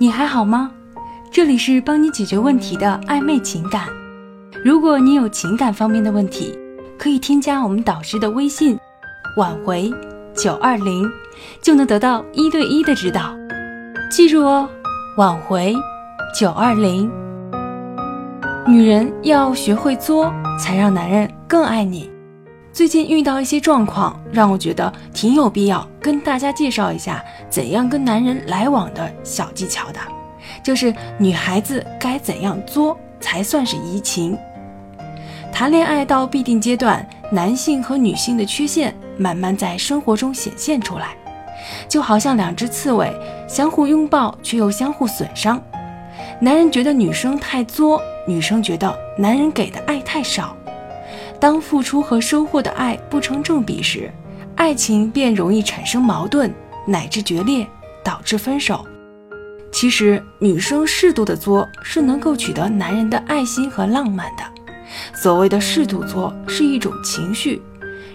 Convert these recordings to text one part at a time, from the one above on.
你还好吗？这里是帮你解决问题的暧昧情感。如果你有情感方面的问题，可以添加我们导师的微信“挽回九二零”，就能得到一对一的指导。记住哦，“挽回九二零”。女人要学会作，才让男人更爱你。最近遇到一些状况，让我觉得挺有必要跟大家介绍一下怎样跟男人来往的小技巧的，就是女孩子该怎样作才算是移情。谈恋爱到必定阶段，男性和女性的缺陷慢慢在生活中显现出来，就好像两只刺猬相互拥抱却又相互损伤。男人觉得女生太作，女生觉得男人给的爱太少。当付出和收获的爱不成正比时，爱情便容易产生矛盾，乃至决裂，导致分手。其实，女生适度的作是能够取得男人的爱心和浪漫的。所谓的适度作，是一种情绪，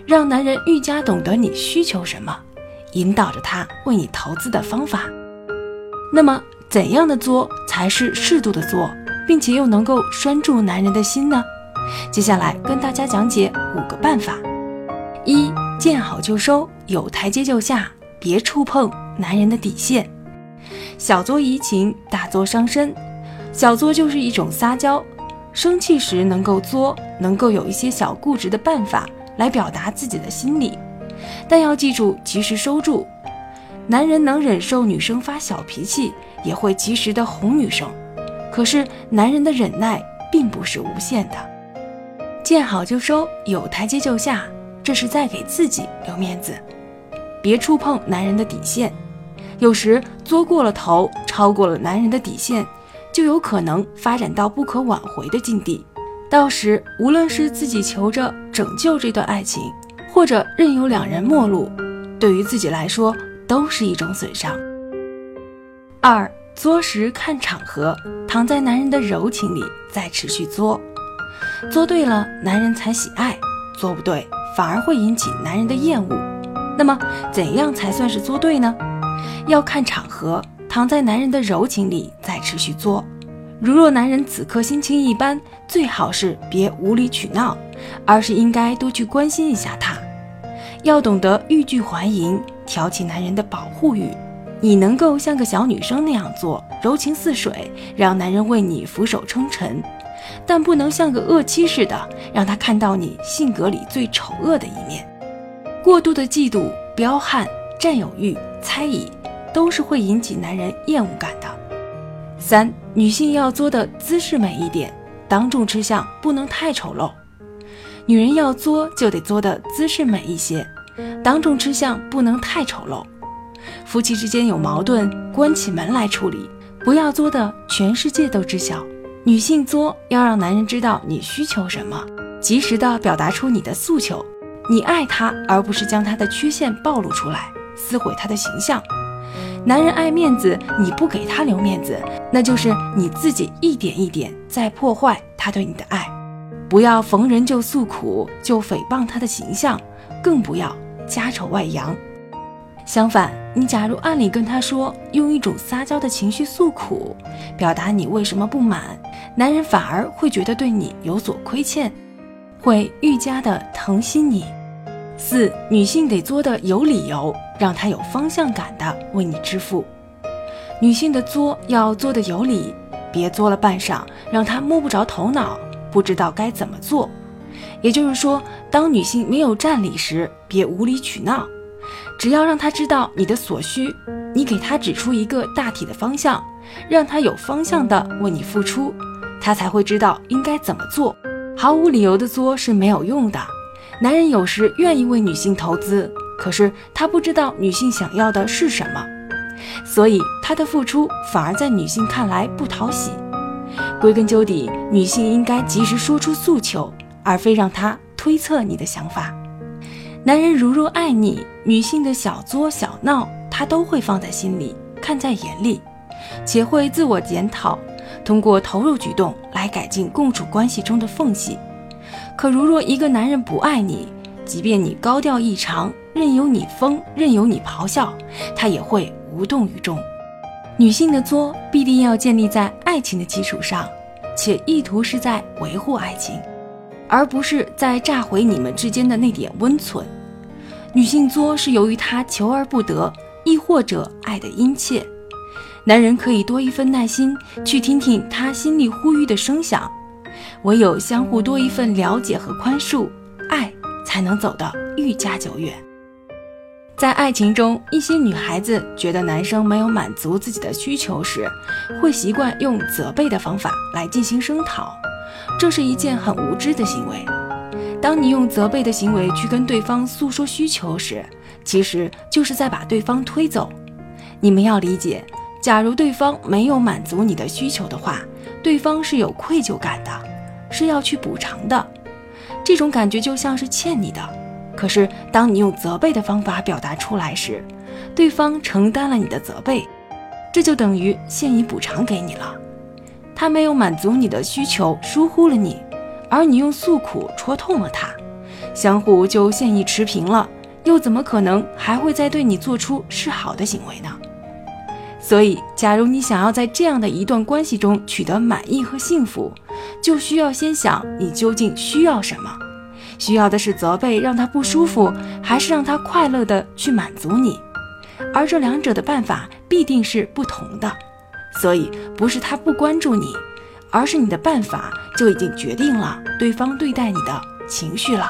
让男人愈加懂得你需求什么，引导着他为你投资的方法。那么，怎样的作才是适度的作，并且又能够拴住男人的心呢？接下来跟大家讲解五个办法：一见好就收，有台阶就下，别触碰男人的底线。小作怡情，大作伤身。小作就是一种撒娇，生气时能够作，能够有一些小固执的办法来表达自己的心理，但要记住及时收住。男人能忍受女生发小脾气，也会及时的哄女生，可是男人的忍耐并不是无限的。见好就收，有台阶就下，这是在给自己留面子。别触碰男人的底线，有时作过了头，超过了男人的底线，就有可能发展到不可挽回的境地。到时无论是自己求着拯救这段爱情，或者任由两人陌路，对于自己来说都是一种损伤。二作时看场合，躺在男人的柔情里，再持续作。做对了，男人才喜爱；做不对，反而会引起男人的厌恶。那么，怎样才算是做对呢？要看场合，躺在男人的柔情里再持续作。如若男人此刻心情一般，最好是别无理取闹，而是应该多去关心一下他。要懂得欲拒还迎，挑起男人的保护欲。你能够像个小女生那样做，柔情似水，让男人为你俯首称臣。但不能像个恶妻似的，让他看到你性格里最丑恶的一面。过度的嫉妒、彪悍、占有欲、猜疑，都是会引起男人厌恶感的。三，女性要作的姿势美一点，当众吃相不能太丑陋。女人要作就得作的姿势美一些，当众吃相不能太丑陋。夫妻之间有矛盾，关起门来处理，不要作的全世界都知晓。女性作要让男人知道你需求什么，及时的表达出你的诉求。你爱他，而不是将他的缺陷暴露出来，撕毁他的形象。男人爱面子，你不给他留面子，那就是你自己一点一点在破坏他对你的爱。不要逢人就诉苦，就诽谤他的形象，更不要家丑外扬。相反，你假如暗里跟他说，用一种撒娇的情绪诉苦，表达你为什么不满，男人反而会觉得对你有所亏欠，会愈加的疼惜你。四，女性得作的有理由，让他有方向感的为你支付。女性的作要作的有理，别作了半晌，让他摸不着头脑，不知道该怎么做。也就是说，当女性没有占理时，别无理取闹。只要让他知道你的所需，你给他指出一个大体的方向，让他有方向的为你付出，他才会知道应该怎么做。毫无理由的作是没有用的。男人有时愿意为女性投资，可是他不知道女性想要的是什么，所以他的付出反而在女性看来不讨喜。归根究底，女性应该及时说出诉求，而非让他推测你的想法。男人如若爱你，女性的小作小闹，他都会放在心里，看在眼里，且会自我检讨，通过投入举动来改进共处关系中的缝隙。可如若一个男人不爱你，即便你高调异常，任由你疯，任由你咆哮，他也会无动于衷。女性的作必定要建立在爱情的基础上，且意图是在维护爱情，而不是在炸毁你们之间的那点温存。女性作是由于她求而不得，亦或者爱的殷切。男人可以多一份耐心，去听听她心里呼吁的声响。唯有相互多一份了解和宽恕，爱才能走得愈加久远。在爱情中，一些女孩子觉得男生没有满足自己的需求时，会习惯用责备的方法来进行声讨，这是一件很无知的行为。当你用责备的行为去跟对方诉说需求时，其实就是在把对方推走。你们要理解，假如对方没有满足你的需求的话，对方是有愧疚感的，是要去补偿的，这种感觉就像是欠你的。可是，当你用责备的方法表达出来时，对方承担了你的责备，这就等于现已补偿给你了。他没有满足你的需求，疏忽了你，而你用诉苦戳痛了他，相互就现已持平了，又怎么可能还会再对你做出示好的行为呢？所以，假如你想要在这样的一段关系中取得满意和幸福，就需要先想你究竟需要什么。需要的是责备让他不舒服，还是让他快乐的去满足你？而这两者的办法必定是不同的，所以不是他不关注你，而是你的办法就已经决定了对方对待你的情绪了。